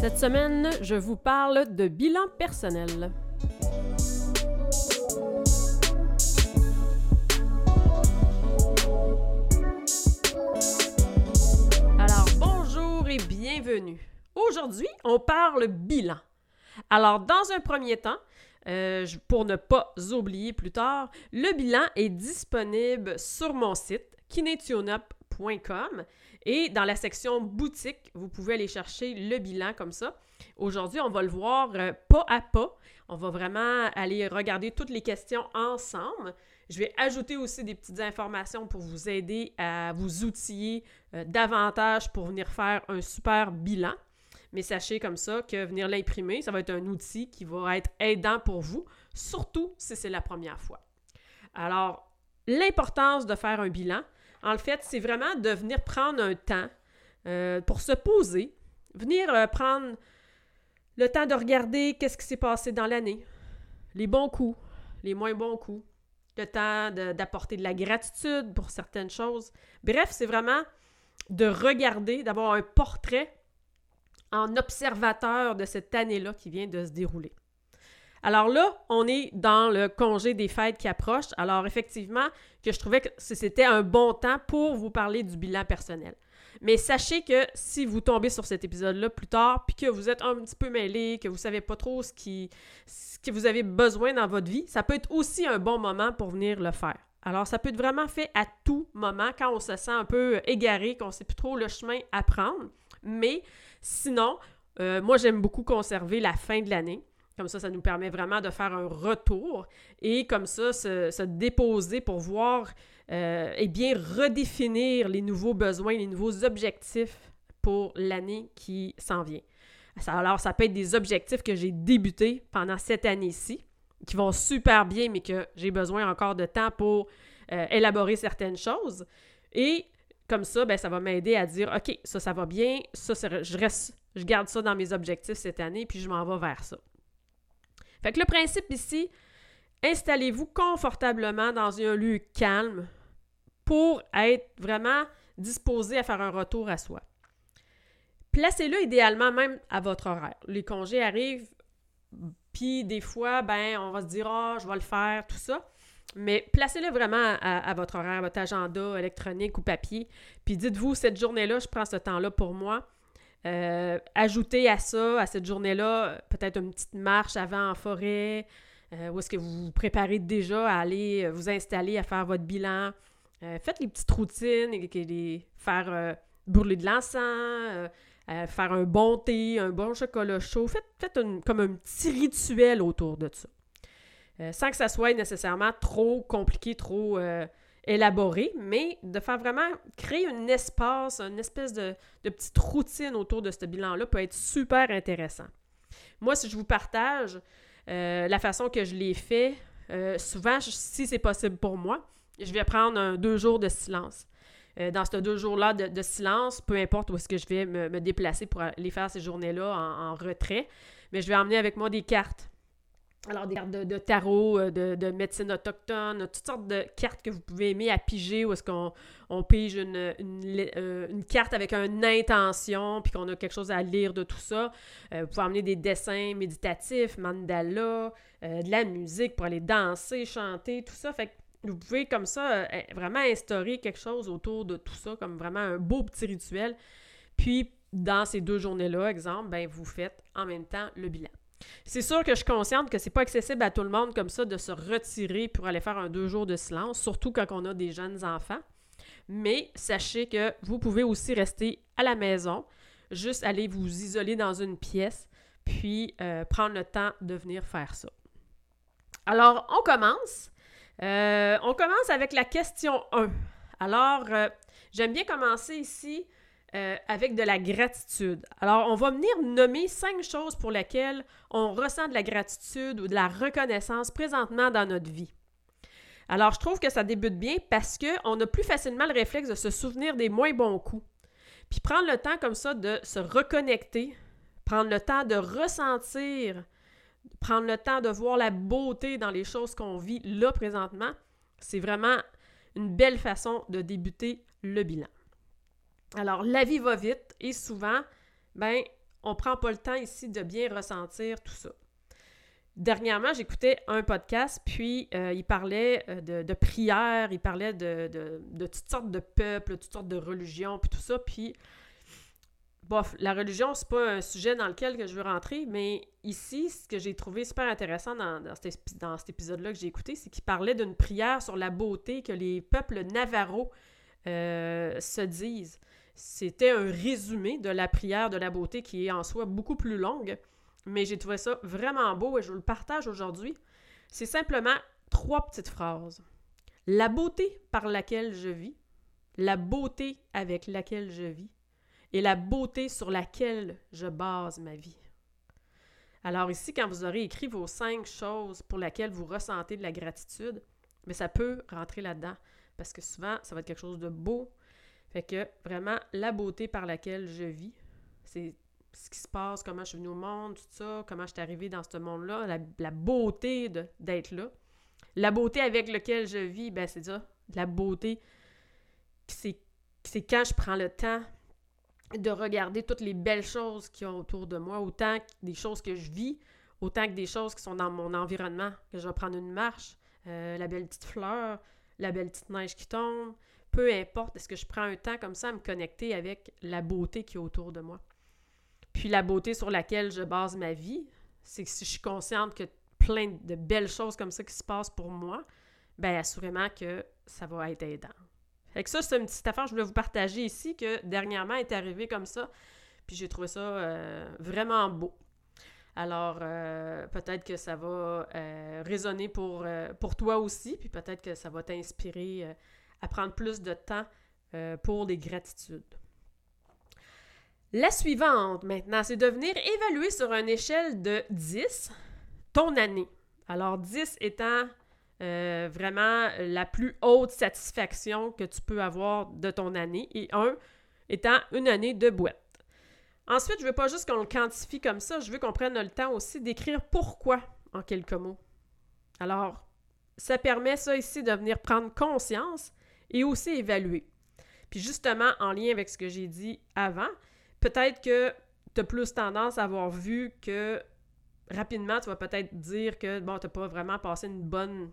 Cette semaine, je vous parle de bilan personnel. Alors, bonjour et bienvenue. Aujourd'hui, on parle bilan. Alors, dans un premier temps, euh, pour ne pas oublier plus tard, le bilan est disponible sur mon site et dans la section boutique, vous pouvez aller chercher le bilan comme ça. Aujourd'hui, on va le voir euh, pas à pas. On va vraiment aller regarder toutes les questions ensemble. Je vais ajouter aussi des petites informations pour vous aider à vous outiller euh, davantage pour venir faire un super bilan. Mais sachez comme ça que venir l'imprimer, ça va être un outil qui va être aidant pour vous, surtout si c'est la première fois. Alors, l'importance de faire un bilan, en fait, c'est vraiment de venir prendre un temps euh, pour se poser, venir euh, prendre le temps de regarder qu'est-ce qui s'est passé dans l'année, les bons coups, les moins bons coups, le temps d'apporter de, la gratitude pour certaines choses. Bref, c'est vraiment de regarder, d'avoir un portrait en observateur de cette année-là qui vient de se dérouler. Alors là, on est dans le congé des fêtes qui approche. Alors effectivement, que je trouvais que c'était un bon temps pour vous parler du bilan personnel. Mais sachez que si vous tombez sur cet épisode-là plus tard, puis que vous êtes un petit peu mêlé, que vous savez pas trop ce, que vous avez besoin dans votre vie, ça peut être aussi un bon moment pour venir le faire. Alors, ça peut être vraiment fait à tout moment quand on se sent un peu égaré, qu'on sait plus trop le chemin à prendre. Mais sinon, euh, moi, j'aime beaucoup conserver la fin de l'année. Comme ça, ça nous permet vraiment de faire un retour et comme ça, se, déposer pour voir euh, et bien redéfinir les nouveaux besoins, les nouveaux objectifs pour l'année qui s'en vient. Alors, ça peut être des objectifs que j'ai débutés pendant cette année-ci, qui vont super bien, mais que j'ai besoin encore de temps pour euh, élaborer certaines choses. Et comme ça, ben, ça va m'aider à dire, OK, ça, ça va bien, ça, je, reste, je garde ça dans mes objectifs cette année, puis je m'en vais vers ça. Fait que le principe ici, installez-vous confortablement dans un lieu calme pour être vraiment disposé à faire un retour à soi. Placez-le idéalement même à votre horaire. Les congés arrivent, puis des fois, ben, on va se dire, ah, je vais le faire, tout ça. Mais placez-le vraiment à, votre horaire, votre agenda électronique ou papier. Puis dites-vous, cette journée-là, je prends ce temps-là pour moi. Euh, ajouter à ça, à cette journée-là, peut-être une petite marche avant en forêt, euh, où est-ce que vous vous préparez déjà à aller euh, vous installer, à faire votre bilan. faites les petites routines, et, faire brûler de l'encens, faire un bon thé, un bon chocolat chaud. Faites, comme un petit rituel autour de ça. sans que ça soit nécessairement trop compliqué, trop élaboré, mais de faire vraiment créer un espace, une espèce de, petite routine autour de ce bilan-là peut être super intéressant. Moi, si je vous partage euh, la façon que je l'ai fait, euh, souvent, si c'est possible pour moi, je vais prendre deux jours de silence. Euh, dans ces deux jours-là de, silence, peu importe où est-ce que je vais me, déplacer pour aller faire ces journées-là en retrait, mais je vais emmener avec moi des cartes alors, des cartes de, tarot, euh, de, médecine autochtone, toutes sortes de cartes que vous pouvez aimer à piger, où est-ce qu'on on pige une, euh, une, carte avec une intention, puis qu'on a quelque chose à lire de tout ça. Euh, vous pouvez emmener des dessins méditatifs, mandala, de la musique pour aller danser, chanter, tout ça. Fait que vous pouvez comme ça vraiment instaurer quelque chose autour de tout ça, comme vraiment un beau petit rituel. Puis, dans ces deux journées-là, exemple, ben, vous faites en même temps le bilan. C'est sûr que je suis consciente que c'est pas accessible à tout le monde comme ça de se retirer pour aller faire un deux jours de silence, surtout quand on a des jeunes enfants. Mais sachez que vous pouvez aussi rester à la maison, juste aller vous isoler dans une pièce, puis euh, prendre le temps de venir faire ça. Alors, on commence. Euh, on commence avec la question 1. Alors, euh, j'aime bien commencer ici euh, avec de la gratitude. Alors, on va venir nommer cinq choses pour lesquelles on ressent de la gratitude ou de la reconnaissance présentement dans notre vie. Alors, je trouve que ça débute bien parce qu'on a plus facilement le réflexe de se souvenir des moins bons coups. Puis prendre le temps comme ça de se reconnecter, prendre le temps de ressentir, prendre le temps de voir la beauté dans les choses qu'on vit là présentement, c'est vraiment une belle façon de débuter le bilan. Alors, la vie va vite et souvent, ben, on prend pas le temps ici de bien ressentir tout ça. Dernièrement, j'écoutais un podcast, puis euh, il parlait euh, de, prières, il parlait de, toutes sortes de peuples, toutes sortes de religions, puis tout ça, puis bof, la religion, c'est pas un sujet dans lequel que je veux rentrer, mais ici, ce que j'ai trouvé super intéressant dans, dans, cet, dans cet épisode-là que j'ai écouté, c'est qu'il parlait d'une prière sur la beauté que les peuples navarros euh, se disent. C'était un résumé de la prière de la beauté qui est en soi beaucoup plus longue, mais j'ai trouvé ça vraiment beau et je vous le partage aujourd'hui. C'est simplement trois petites phrases. La beauté par laquelle je vis, la beauté avec laquelle je vis et la beauté sur laquelle je base ma vie. Alors ici, quand vous aurez écrit vos cinq choses pour lesquelles vous ressentez de la gratitude, mais ça peut rentrer là-dedans parce que souvent, ça va être quelque chose de beau. Fait que vraiment, la beauté par laquelle je vis, c'est ce qui se passe, comment je suis venue au monde, tout ça, comment je suis arrivée dans ce monde-là, la, beauté d'être là. La beauté avec laquelle je vis, ben c'est ça, la beauté, c'est quand je prends le temps de regarder toutes les belles choses qui ont autour de moi, autant des choses que je vis, autant que des choses qui sont dans mon environnement, que je vais prendre une marche, euh, la belle petite fleur, la belle petite neige qui tombe, peu importe, est-ce que je prends un temps comme ça à me connecter avec la beauté qui est autour de moi? Puis la beauté sur laquelle je base ma vie, c'est que si je suis consciente que plein de belles choses comme ça qui se passent pour moi, bien assurément que ça va être aidant. Fait que ça, c'est une petite affaire que je voulais vous partager ici, que dernièrement est arrivé comme ça, puis j'ai trouvé ça euh, vraiment beau. Alors, euh, peut-être que ça va euh, résonner pour, pour toi aussi, puis peut-être que ça va t'inspirer à prendre plus de temps pour les gratitudes. La suivante maintenant, c'est de venir évaluer sur une échelle de 10 ton année. Alors 10 étant euh, vraiment la plus haute satisfaction que tu peux avoir de ton année et 1 étant une année de boîte. Ensuite, je veux pas juste qu'on le quantifie comme ça, je veux qu'on prenne le temps aussi d'écrire pourquoi en quelques mots. Alors, ça permet ça ici de venir prendre conscience et aussi évaluer. Puis justement, en lien avec ce que j'ai dit avant, peut-être que tu as plus tendance à avoir vu que rapidement, tu vas peut-être dire que, bon, tu n'as pas vraiment passé une bonne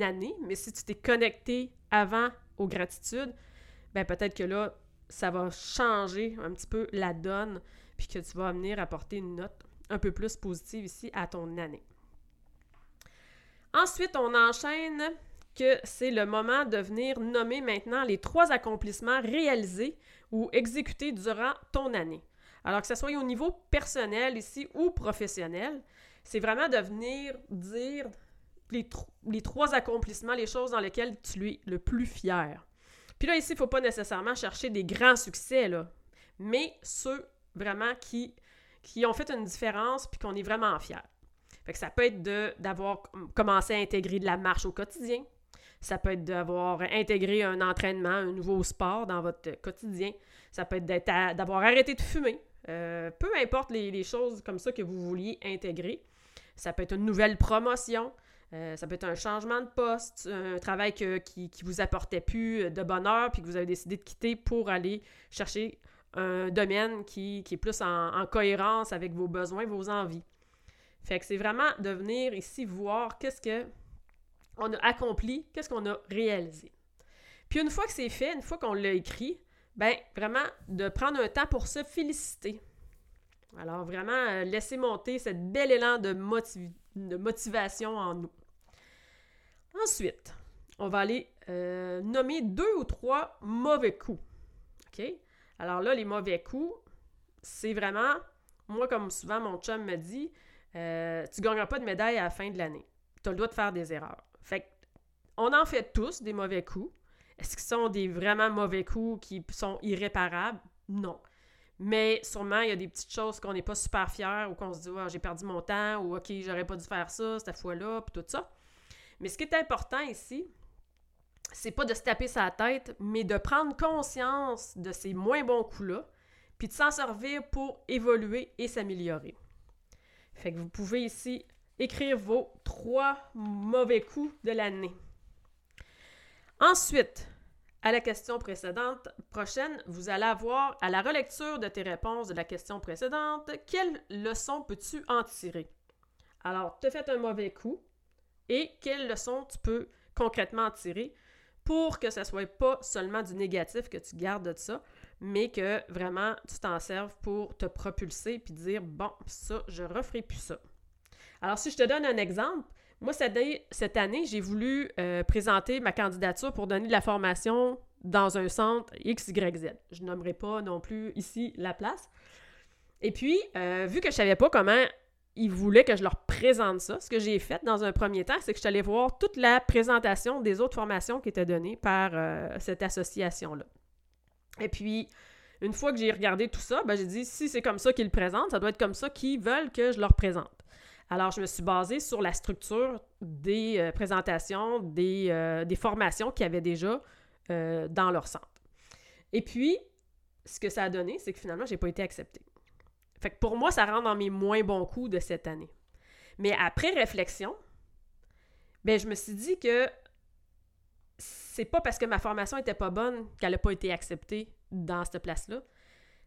année, mais si tu t'es connecté avant aux gratitudes, ben peut-être que là, ça va changer un petit peu la donne, puis que tu vas venir apporter une note un peu plus positive ici à ton année. Ensuite, on enchaîne que c'est le moment de venir nommer maintenant les trois accomplissements réalisés ou exécutés durant ton année. Alors que ce soit au niveau personnel ici ou professionnel, c'est vraiment de venir dire les, trois accomplissements, les choses dans lesquelles tu es le plus fier. Puis là, ici, il ne faut pas nécessairement chercher des grands succès, là, mais ceux vraiment qui, qui ont fait une différence puis qu'on est vraiment fier. Fait que ça peut être d'avoir commencé à intégrer de la marche au quotidien, ça peut être d'avoir intégré un entraînement, un nouveau sport dans votre quotidien. Ça peut être d'avoir arrêté de fumer. Euh, peu importe les, choses comme ça que vous vouliez intégrer. Ça peut être une nouvelle promotion. Euh, ça peut être un changement de poste, un travail qui, ne vous apportait plus de bonheur, puis que vous avez décidé de quitter pour aller chercher un domaine qui, est plus en, en, cohérence avec vos besoins, vos envies. Fait que c'est vraiment de venir ici voir qu'est-ce que on a accompli, qu'est-ce qu'on a réalisé? Puis une fois que c'est fait, une fois qu'on l'a écrit, ben vraiment de prendre un temps pour se féliciter. Alors vraiment euh, laisser monter cette bel élan de, de, motivation en nous. Ensuite, on va aller euh, nommer deux ou trois mauvais coups. OK? Alors là, les mauvais coups, c'est vraiment, moi comme souvent mon chum me dit, euh, tu ne gagneras pas de médaille à la fin de l'année. Tu as le droit de faire des erreurs. Fait on en fait tous des mauvais coups. Est-ce ce sont des vraiment mauvais coups qui sont irréparables? Non. Mais sûrement, il y a des petites choses qu'on n'est pas super fiers ou qu'on se dit, ah, j'ai perdu mon temps ou OK, j'aurais pas dû faire ça cette fois-là, puis tout ça. Mais ce qui est important ici, c'est pas de se taper sa tête, mais de prendre conscience de ces moins bons coups-là, puis de s'en servir pour évoluer et s'améliorer. Fait que vous pouvez ici écrire vos trois mauvais coups de l'année. Ensuite, à la question précédente, prochaine, vous allez avoir à la relecture de tes réponses de la question précédente, quelle leçon peux-tu en tirer? Alors, tu as fait un mauvais coup et quelle leçon tu peux concrètement en tirer pour que ce ne soit pas seulement du négatif que tu gardes de ça, mais que vraiment tu t'en serves pour te propulser puis dire bon, ça, je referai plus ça. Alors, si je te donne un exemple, moi, cette année, j'ai voulu euh, présenter ma candidature pour donner de la formation dans un centre XYZ. Je nommerai pas non plus ici la place. Et puis, euh, vu que je savais pas comment ils voulaient que je leur présente ça, ce que j'ai fait dans un premier temps, c'est que je suis allée voir toute la présentation des autres formations qui étaient données par euh, cette association-là. Et puis, une fois que j'ai regardé tout ça, ben, j'ai dit, si c'est comme ça qu'ils le présentent, ça doit être comme ça qu'ils veulent que je leur présente. Alors, je me suis basée sur la structure des euh, présentations, des, euh, des formations qu'il y avait déjà euh, dans leur centre. Et puis, ce que ça a donné, c'est que finalement, je n'ai pas été acceptée. Fait que pour moi, ça rentre dans mes moins bons coups de cette année. Mais après réflexion, ben, je me suis dit que c'est pas parce que ma formation était pas bonne qu'elle n'a pas été acceptée dans cette place-là.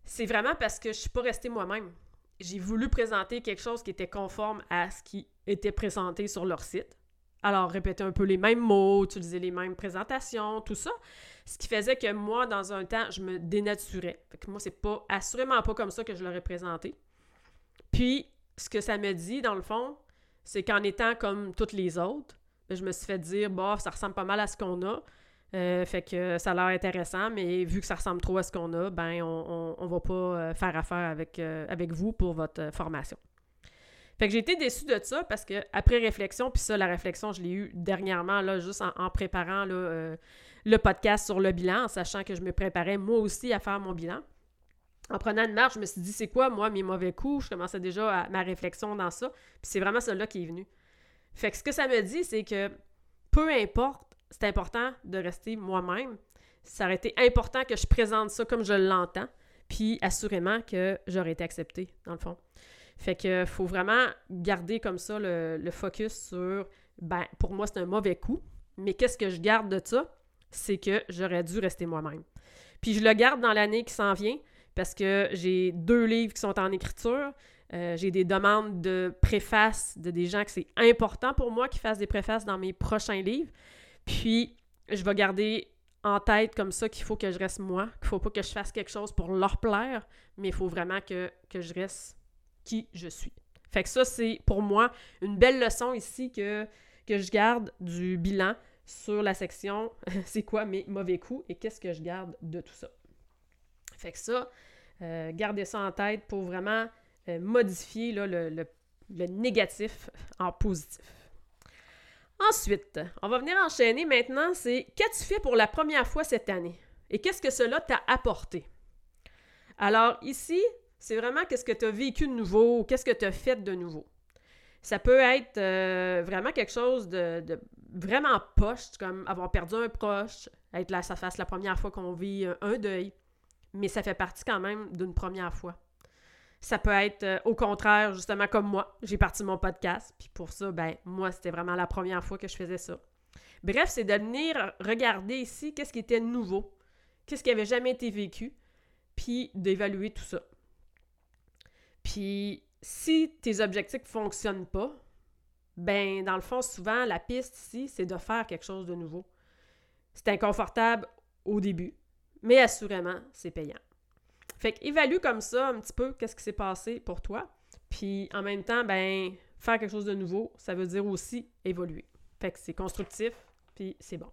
C'est vraiment parce que je suis pas restée moi-même j'ai voulu présenter quelque chose qui était conforme à ce qui était présenté sur leur site. Alors, répéter un peu les mêmes mots, utiliser les mêmes présentations, tout ça. Ce qui faisait que moi, dans un temps, je me dénaturais. Fait moi, c'est pas assurément pas comme ça que je l'aurais présenté. Puis, ce que ça me dit, dans le fond, c'est qu'en étant comme toutes les autres, ben, je me suis fait dire, bah, ça ressemble pas mal à ce qu'on a. Euh, fait que ça a l'air intéressant, mais vu que ça ressemble trop à ce qu'on a, ben on, on, va pas euh, faire affaire avec, euh, avec vous pour votre formation. Fait que j'ai été déçue de ça parce que après réflexion, puis ça, la réflexion, je l'ai eue dernièrement, là, juste en, préparant le podcast sur le bilan, en sachant que je me préparais moi aussi à faire mon bilan. En prenant une marche, je me suis dit, c'est quoi, moi, mes mauvais coups? Je commençais déjà à, ma réflexion dans ça. Puis c'est vraiment cela qui est venu. Fait que ce que ça me dit, c'est que peu importe c'est important de rester moi-même. Ça aurait été important que je présente ça comme je l'entends, puis assurément que j'aurais été acceptée, dans le fond. Fait que faut vraiment garder comme ça le, focus sur, ben, pour moi, c'est un mauvais coup, mais qu'est-ce que je garde de ça? C'est que j'aurais dû rester moi-même. Puis je le garde dans l'année qui s'en vient, parce que j'ai deux livres qui sont en écriture. Euh, j'ai des demandes de préfaces de des gens que c'est important pour moi qu'ils fassent des préfaces dans mes prochains livres. Puis, je vais garder en tête comme ça qu'il faut que je reste moi, qu'il faut pas que je fasse quelque chose pour leur plaire, mais il faut vraiment que, je reste qui je suis. Fait que ça, c'est pour moi une belle leçon ici que, que je garde du bilan sur la section c'est quoi mes mauvais coups et qu'est-ce que je garde de tout ça. Fait que ça, euh, gardez ça en tête pour vraiment euh, modifier le, le négatif en positif. Ensuite, on va venir enchaîner maintenant, c'est qu'as-tu fait pour la première fois cette année? Et qu'est-ce que cela t'a apporté? Alors ici, c'est vraiment qu'est-ce que tu as vécu de nouveau ou qu'est-ce que tu as fait de nouveau. Ça peut être euh, vraiment quelque chose de, vraiment poche, comme avoir perdu un proche, être là, ça fasse la première fois qu'on vit un deuil, mais ça fait partie quand même d'une première fois. Ça peut être euh, au contraire, justement comme moi. J'ai parti mon podcast, puis pour ça, ben moi, c'était vraiment la première fois que je faisais ça. Bref, c'est de venir regarder ici qu'est-ce qui était nouveau, qu'est-ce qui avait jamais été vécu, puis d'évaluer tout ça. Puis si tes objectifs ne fonctionnent pas, ben dans le fond, souvent, la piste ici, c'est de faire quelque chose de nouveau. C'est inconfortable au début, mais assurément, c'est payant. Fait qu'évalue comme ça un petit peu qu'est-ce qui s'est passé pour toi. Puis en même temps, ben, faire quelque chose de nouveau, ça veut dire aussi évoluer. Fait que c'est constructif, puis c'est bon.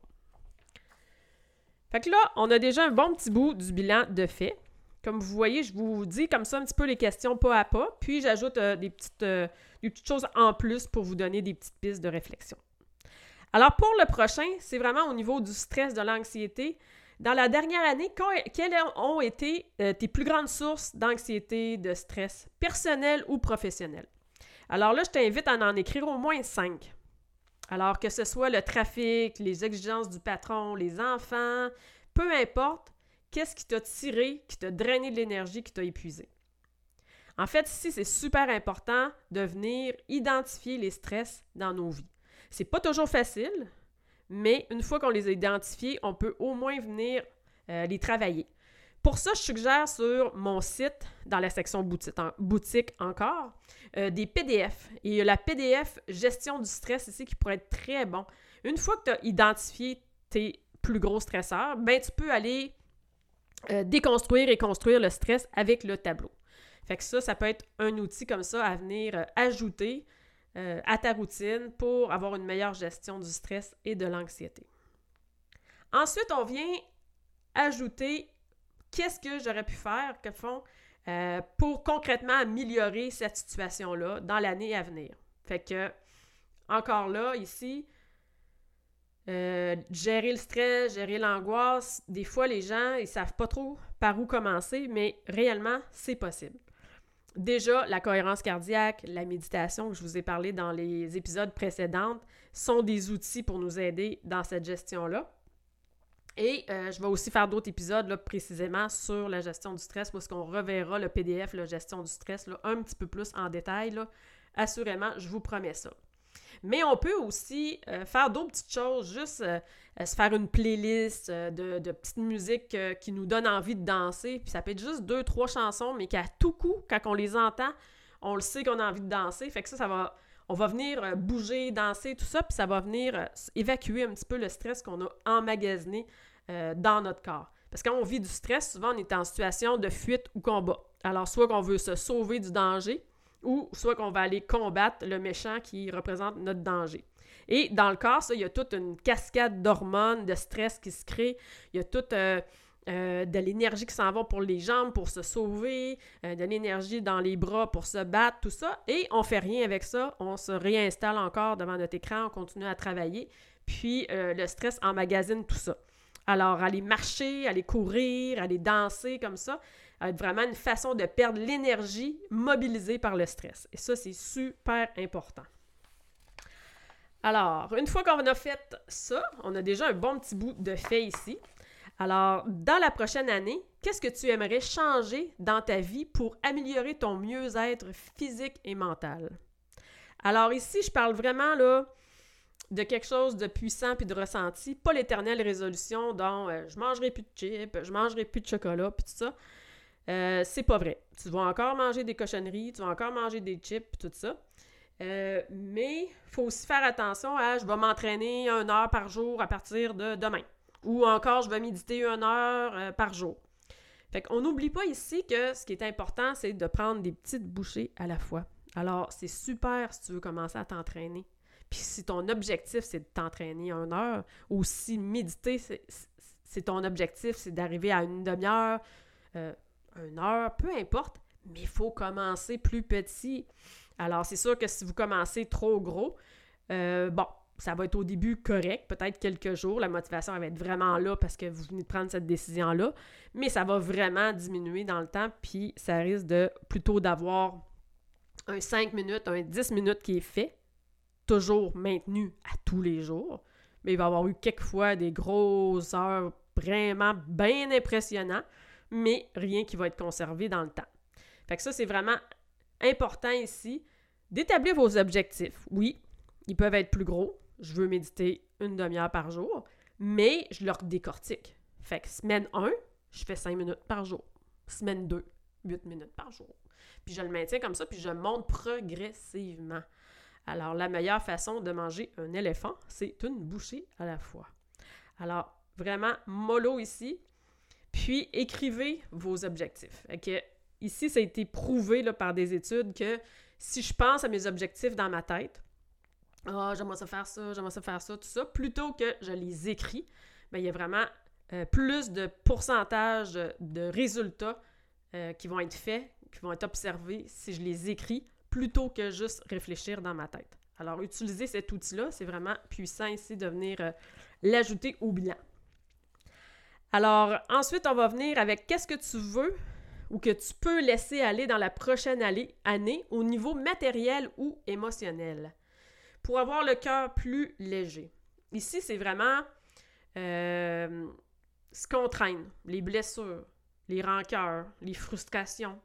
Fait que là, on a déjà un bon petit bout du bilan de fait. Comme vous voyez, je vous dis comme ça un petit peu les questions pas à pas, puis j'ajoute euh, des, petites, euh, des petites choses en plus pour vous donner des petites pistes de réflexion. Alors pour le prochain, c'est vraiment au niveau du stress, de l'anxiété. Dans la dernière année, quelles ont été euh, tes plus grandes sources d'anxiété, de stress, personnel ou professionnel? Alors là, je t'invite à en écrire au moins cinq. Alors que ce soit le trafic, les exigences du patron, les enfants, peu importe, qu'est-ce qui t'a tiré, qui t'a drainé de l'énergie, qui t'a épuisé? En fait, ici, c'est super important de venir identifier les stress dans nos vies. C'est pas toujours facile, mais une fois qu'on les a identifiés, on peut au moins venir euh, les travailler. Pour ça, je suggère sur mon site, dans la section boutique, encore, euh, des PDF. Et il y a la PDF Gestion du stress ici qui pourrait être très bon. Une fois que tu as identifié tes plus gros stresseurs, ben tu peux aller euh, déconstruire et construire le stress avec le tableau. Fait que ça, ça peut être un outil comme ça à venir ajouter euh, à ta routine pour avoir une meilleure gestion du stress et de l'anxiété. Ensuite, on vient ajouter qu'est-ce que j'aurais pu faire, que font, euh, pour concrètement améliorer cette situation-là dans l'année à venir. Fait que, encore là, ici, euh, gérer le stress, gérer l'angoisse, des fois, les gens, ils savent pas trop par où commencer, mais réellement, c'est possible. Déjà, la cohérence cardiaque, la méditation que je vous ai parlé dans les épisodes précédents sont des outils pour nous aider dans cette gestion-là. Et euh, je vais aussi faire d'autres épisodes là, précisément sur la gestion du stress, parce qu'on reverra le PDF, la gestion du stress, là, un petit peu plus en détail. Assurément, je vous promets ça. Mais on peut aussi euh, faire d'autres petites choses, juste euh, euh, se faire une playlist de, de, petites musiques qui nous donnent envie de danser. Puis ça peut être juste deux, trois chansons, mais qu'à tout coup, quand on les entend, on le sait qu'on a envie de danser. Fait que ça, ça va. On va venir bouger, danser, tout ça, puis ça va venir évacuer un petit peu le stress qu'on a emmagasiné dans notre corps. Parce que quand on vit du stress, souvent on est en situation de fuite ou combat. Alors, soit qu'on veut se sauver du danger, ou soit qu'on va aller combattre le méchant qui représente notre danger. Et dans le corps, ça, il y a toute une cascade d'hormones, de stress qui se crée. Il y a toute euh, euh, de l'énergie qui s'en va pour les jambes, pour se sauver, euh, de l'énergie dans les bras pour se battre, tout ça. Et on fait rien avec ça. On se réinstalle encore devant notre écran, on continue à travailler. Puis le stress emmagasine tout ça. Alors, aller marcher, aller courir, aller danser comme ça, être vraiment une façon de perdre l'énergie mobilisée par le stress. Et ça, c'est super important. Alors, une fois qu'on a fait ça, on a déjà un bon petit bout de fait ici. Alors, dans la prochaine année, qu'est-ce que tu aimerais changer dans ta vie pour améliorer ton mieux-être physique et mental? Alors ici, je parle vraiment là de quelque chose de puissant puis de ressenti, pas l'éternelle résolution dont euh, je mangerai plus de chips, je mangerai plus de chocolat puis tout ça. Euh, c'est pas vrai. Tu vas encore manger des cochonneries, tu vas encore manger des chips, tout ça. Euh, mais il faut aussi faire attention à je vais m'entraîner une heure par jour à partir de demain. Ou encore, je vais méditer une heure euh, par jour. Fait qu'on n'oublie pas ici que ce qui est important, c'est de prendre des petites bouchées à la fois. Alors, c'est super si tu veux commencer à t'entraîner. Puis si ton objectif, c'est de t'entraîner une heure, ou si méditer, c'est ton objectif, c'est d'arriver à une demi-heure, une heure, peu importe, mais il faut commencer plus petit. Alors, c'est sûr que si vous commencez trop gros, euh, bon, ça va être au début correct, peut-être quelques jours. La motivation va être vraiment là parce que vous venez de prendre cette décision-là, mais ça va vraiment diminuer dans le temps, puis ça risque plutôt d'avoir un 5 minutes, un 10 minutes qui est fait, toujours maintenu à tous les jours, mais il va y avoir eu quelquefois des grosses heures vraiment bien impressionnantes mais rien qui va être conservé dans le temps. Fait que ça, c'est vraiment important ici d'établir vos objectifs. Oui, ils peuvent être plus gros. Je veux méditer une demi-heure par jour, mais je leur décortique. Fait que semaine 1, je fais 5 minutes par jour. Semaine 2, 8 minutes par jour. Puis je le maintiens comme ça, puis je monte progressivement. Alors, la meilleure façon de manger un éléphant, c'est une bouchée à la fois. Alors, vraiment, mollo ici, puis, écrivez vos objectifs. Ici, ça a été prouvé par des études que si je pense à mes objectifs dans ma tête, ah, j'aimerais ça faire ça, j'aimerais ça faire ça, tout ça, plutôt que je les écris, bien, il y a vraiment euh, plus de pourcentage de, résultats euh, qui vont être faits, qui vont être observés si je les écris, plutôt que juste réfléchir dans ma tête. Alors, utiliser cet outil-là, c'est vraiment puissant ici de venir euh, l'ajouter au bilan. Alors, ensuite, on va venir avec qu'est-ce que tu veux ou que tu peux laisser aller dans la prochaine année au niveau matériel ou émotionnel pour avoir le cœur plus léger. Ici, c'est vraiment euh, ce qu'on traîne, les blessures, les rancœurs, les frustrations.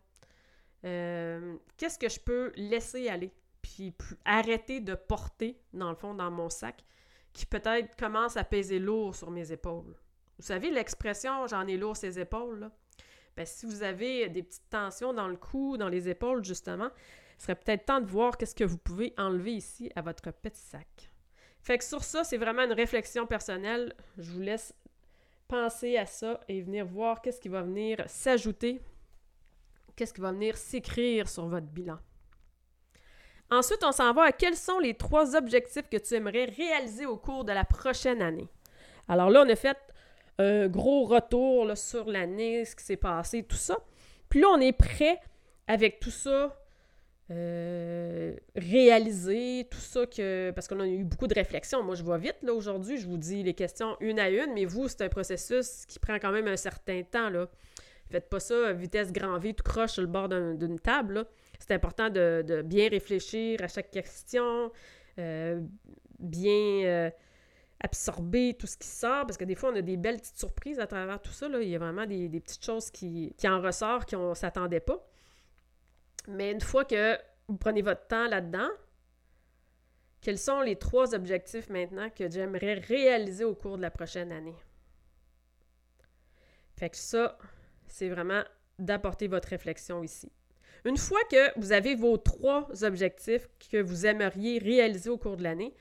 Euh, qu'est-ce que je peux laisser aller, puis arrêter de porter, dans le fond, dans mon sac, qui peut-être commence à peser lourd sur mes épaules? Vous savez l'expression « j'en ai lourd ses épaules », là? Ben, si vous avez des petites tensions dans le cou, dans les épaules, justement, ce serait peut-être temps de voir qu'est-ce que vous pouvez enlever ici à votre petit sac. Fait que sur ça, c'est vraiment une réflexion personnelle. Je vous laisse penser à ça et venir voir qu'est-ce qui va venir s'ajouter, qu'est-ce qui va venir s'écrire sur votre bilan. Ensuite, on s'en va à quels sont les trois objectifs que tu aimerais réaliser au cours de la prochaine année. Alors là, on a fait un gros retour sur l'année, ce qui s'est passé, tout ça. Puis là, on est prêt avec tout ça euh, réaliser tout ça que. Parce qu'on a eu beaucoup de réflexions. Moi, je vois vite, là, aujourd'hui. Je vous dis les questions une à une, mais vous, c'est un processus qui prend quand même un certain temps, là. Faites pas ça à vitesse grand V, tout croche sur le bord d'une table, C'est important de, bien réfléchir à chaque question, euh, bien euh, absorber tout ce qui sort, parce que des fois, on a des belles petites surprises à travers tout ça, là. Il y a vraiment des, petites choses qui, qui en ressortent, qu'on ne s'attendait pas. Mais une fois que vous prenez votre temps là-dedans, quels sont les trois objectifs maintenant que j'aimerais réaliser au cours de la prochaine année? Fait que ça, c'est vraiment d'apporter votre réflexion ici. Une fois que vous avez vos trois objectifs que vous aimeriez réaliser au cours de l'année,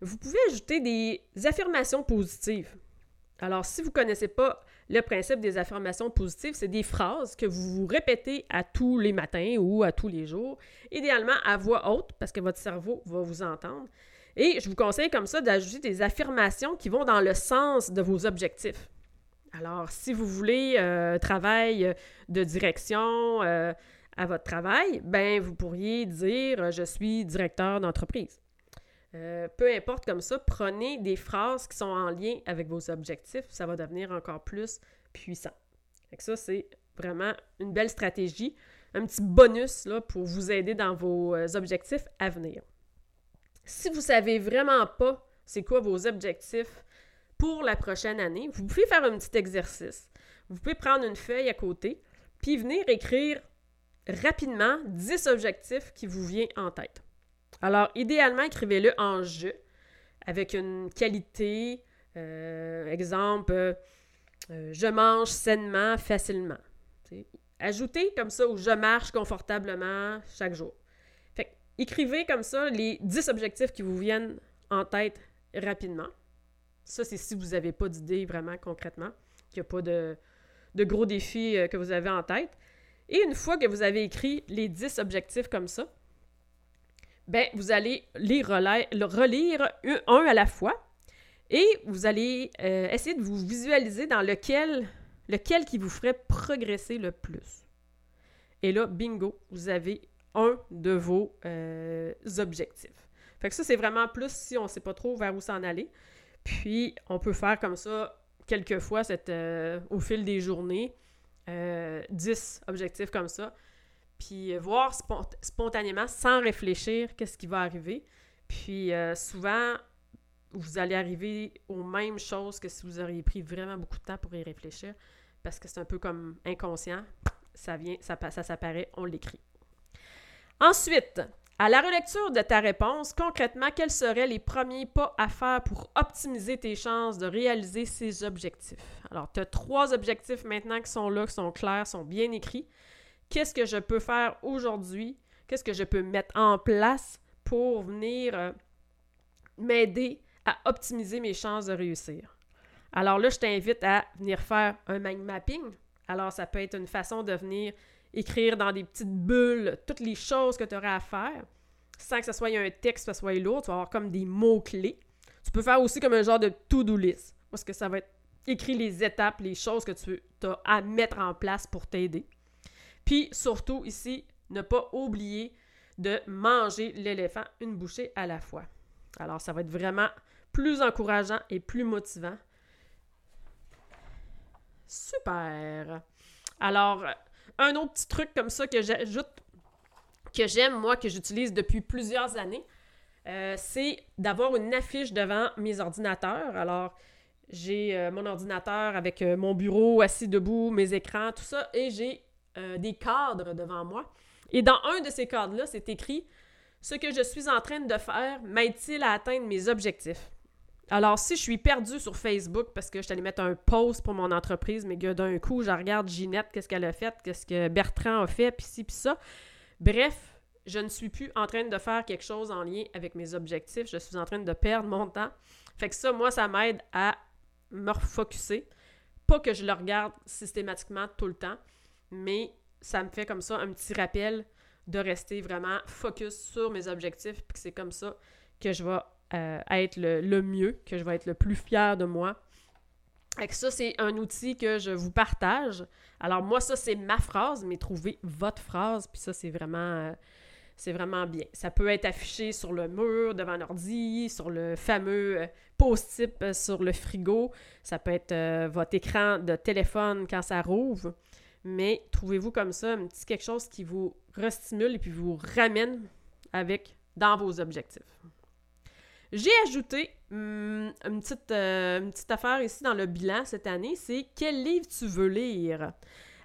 vous pouvez ajouter des affirmations positives. Alors, si vous ne connaissez pas le principe des affirmations positives, c'est des phrases que vous vous répétez à tous les matins ou à tous les jours, idéalement à voix haute, parce que votre cerveau va vous entendre. Et je vous conseille comme ça d'ajouter des affirmations qui vont dans le sens de vos objectifs. Alors, si vous voulez euh, travail de direction euh, à votre travail, ben vous pourriez dire je suis directeur d'entreprise. Euh, peu importe comme ça, prenez des phrases qui sont en lien avec vos objectifs, ça va devenir encore plus puissant. ça, c'est vraiment une belle stratégie, un petit bonus là, pour vous aider dans vos euh, objectifs à venir. Si vous ne savez vraiment pas c'est quoi vos objectifs pour la prochaine année, vous pouvez faire un petit exercice. Vous pouvez prendre une feuille à côté, puis venir écrire rapidement 10 objectifs qui vous viennent en tête. Alors, idéalement, écrivez-le en jeu, avec une qualité, euh, exemple, euh, je mange sainement, facilement. Ajoutez comme ça ou je marche confortablement chaque jour. Fait écrivez comme ça les 10 objectifs qui vous viennent en tête rapidement. Ça, c'est si vous n'avez pas d'idée vraiment concrètement, qu'il n'y a pas de, gros défis euh, que vous avez en tête. Et une fois que vous avez écrit les 10 objectifs comme ça, ben, vous allez les relire un à la fois et vous allez euh, essayer de vous visualiser dans lequel, lequel qui vous ferait progresser le plus. Et là, bingo, vous avez un de vos euh, objectifs. Fait que ça, c'est vraiment plus si on ne sait pas trop vers où s'en aller. Puis, on peut faire comme ça quelques fois cette, euh, au fil des journées, 10 objectifs comme ça puis euh, voir spontanément, sans réfléchir, qu'est-ce qui va arriver. Puis euh, souvent, vous allez arriver aux mêmes choses que si vous auriez pris vraiment beaucoup de temps pour y réfléchir, parce que c'est un peu comme inconscient. Ça vient, ça, ça s'apparaît, on l'écrit. Ensuite, à la relecture de ta réponse, concrètement, quels seraient les premiers pas à faire pour optimiser tes chances de réaliser ces objectifs? Alors, tu as trois objectifs maintenant qui sont là, qui sont clairs, sont bien écrits qu'est-ce que je peux faire aujourd'hui, qu'est-ce que je peux mettre en place pour venir euh, m'aider à optimiser mes chances de réussir. Alors là, je t'invite à venir faire un mind mapping. Alors, ça peut être une façon de venir écrire dans des petites bulles toutes les choses que tu auras à faire, sans que ce soit un texte, que ce soit lourd. Tu vas avoir comme des mots-clés. Tu peux faire aussi comme un genre de to-do list, parce que ça va être écrit les étapes, les choses que tu as à mettre en place pour t'aider. Puis surtout ici, ne pas oublier de manger l'éléphant une bouchée à la fois. Alors ça va être vraiment plus encourageant et plus motivant. Super! Alors, un autre petit truc comme ça que j'ajoute, que j'aime, moi, que j'utilise depuis plusieurs années, euh, c'est d'avoir une affiche devant mes ordinateurs. Alors, j'ai euh, mon ordinateur avec euh, mon bureau assis debout, mes écrans, tout ça, et j'ai des cadres devant moi. Et dans un de ces cadres-là, c'est écrit Ce que je suis en train de faire m'aide-t-il à atteindre mes objectifs? Alors, si je suis perdue sur Facebook parce que je suis mettre un post pour mon entreprise, mais que d'un coup, je regarde Ginette, qu'est-ce qu'elle a fait, qu'est-ce que Bertrand a fait, puis ci, puis ça. Bref, je ne suis plus en train de faire quelque chose en lien avec mes objectifs. Je suis en train de perdre mon temps. Fait que ça, moi, ça m'aide à me refocuser. Pas que je le regarde systématiquement tout le temps, mais ça me fait comme ça un petit rappel de rester vraiment focus sur mes objectifs, puis c'est comme ça que je vais euh, être le, mieux, que je vais être le plus fier de moi. Et ça, c'est un outil que je vous partage. Alors moi, ça, c'est ma phrase, mais trouvez votre phrase, puis ça, c'est vraiment... Euh, vraiment bien. Ça peut être affiché sur le mur, devant l'ordi, sur le fameux euh, post-it sur le frigo. Ça peut être votre écran de téléphone quand ça rouvre. Mais trouvez-vous comme ça un petit quelque chose qui vous restimule et puis vous ramène avec dans vos objectifs? J'ai ajouté hum, une, petite, euh, une petite affaire ici dans le bilan cette année, c'est quel livre tu veux lire?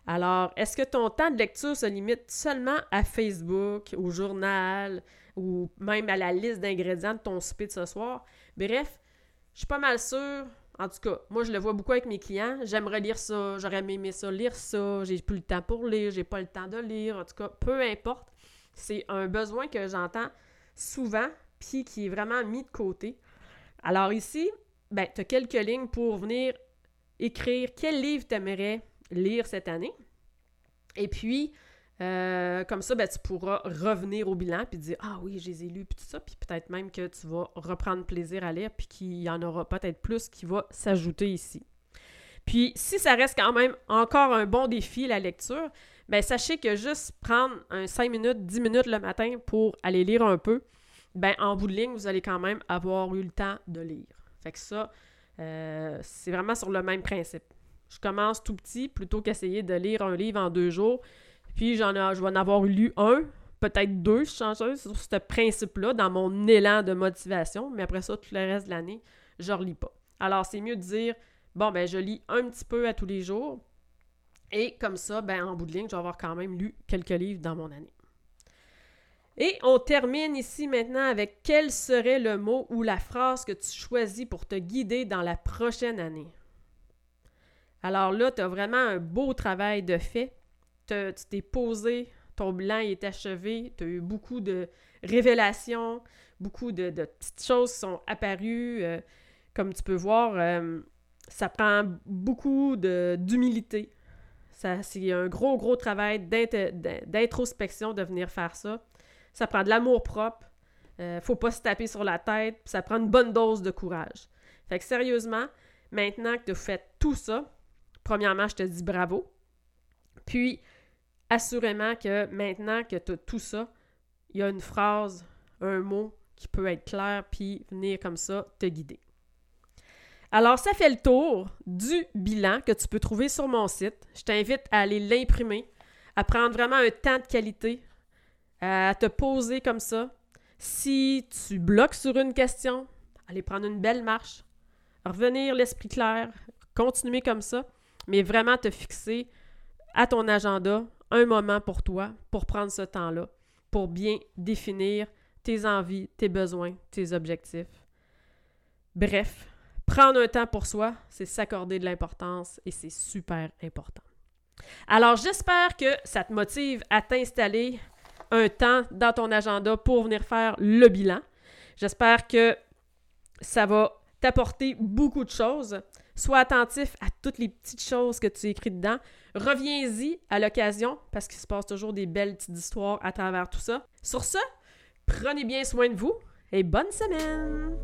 Alors, est-ce que ton temps de lecture se limite seulement à Facebook, au journal ou même à la liste d'ingrédients de ton souper de ce soir? Bref, je suis pas mal sûre. En tout cas, moi, je le vois beaucoup avec mes clients. J'aimerais lire ça, j'aurais aimé ça, lire ça. J'ai plus le temps pour lire, j'ai pas le temps de lire. En tout cas, peu importe. C'est un besoin que j'entends souvent qui est vraiment mis de côté. Alors ici, ben, tu as quelques lignes pour venir écrire quel livre tu aimerais lire cette année. Et puis, euh, comme ça, ben, tu pourras revenir au bilan puis dire Ah oui, je les ai lus, puis tout ça. Puis peut-être même que tu vas reprendre plaisir à lire, puis qu'il y en aura peut-être plus qui va s'ajouter ici. Puis, si ça reste quand même encore un bon défi, la lecture, ben sachez que juste prendre un 5 minutes, 10 minutes le matin pour aller lire un peu, ben en bout de ligne, vous allez quand même avoir eu le temps de lire. Fait que ça, euh, c'est vraiment sur le même principe. Je commence tout petit plutôt qu'essayer de lire un livre en deux jours. Puis je vais en avoir lu un, peut-être deux, chanceuse, sur ce principe-là, dans mon élan de motivation. Mais après ça, tout le reste de l'année, je ne relis pas. Alors, c'est mieux de dire, bon, ben, je lis un petit peu à tous les jours. Et comme ça, ben, en bout de ligne, je vais avoir quand même lu quelques livres dans mon année. Et on termine ici maintenant avec quel serait le mot ou la phrase que tu choisis pour te guider dans la prochaine année? Alors là, tu as vraiment un beau travail de fait. Tu t'es posé, ton bilan est achevé, tu as eu beaucoup de révélations, beaucoup de, petites choses sont apparues. Euh, comme tu peux voir, euh, ça prend beaucoup d'humilité. C'est un gros, gros travail d'introspection de venir faire ça. Ça prend de l'amour propre. Euh, faut pas se taper sur la tête. Ça prend une bonne dose de courage. Fait que sérieusement, maintenant que tu as fait tout ça, premièrement, je te dis bravo. Puis, assurément que maintenant que tu as tout ça, il y a une phrase, un mot qui peut être clair, puis venir comme ça te guider. Alors, ça fait le tour du bilan que tu peux trouver sur mon site. Je t'invite à aller l'imprimer, à prendre vraiment un temps de qualité à te poser comme ça. Si tu bloques sur une question, aller prendre une belle marche, revenir l'esprit clair, continuer comme ça, mais vraiment te fixer à ton agenda un moment pour toi, pour prendre ce temps-là, pour bien définir tes envies, tes besoins, tes objectifs. Bref, prendre un temps pour soi, c'est s'accorder de l'importance et c'est super important. Alors j'espère que ça te motive à t'installer un temps dans ton agenda pour venir faire le bilan. J'espère que ça va t'apporter beaucoup de choses. Sois attentif à toutes les petites choses que tu écris dedans. Reviens-y à l'occasion parce qu'il se passe toujours des belles petites histoires à travers tout ça. Sur ce, prenez bien soin de vous et bonne semaine!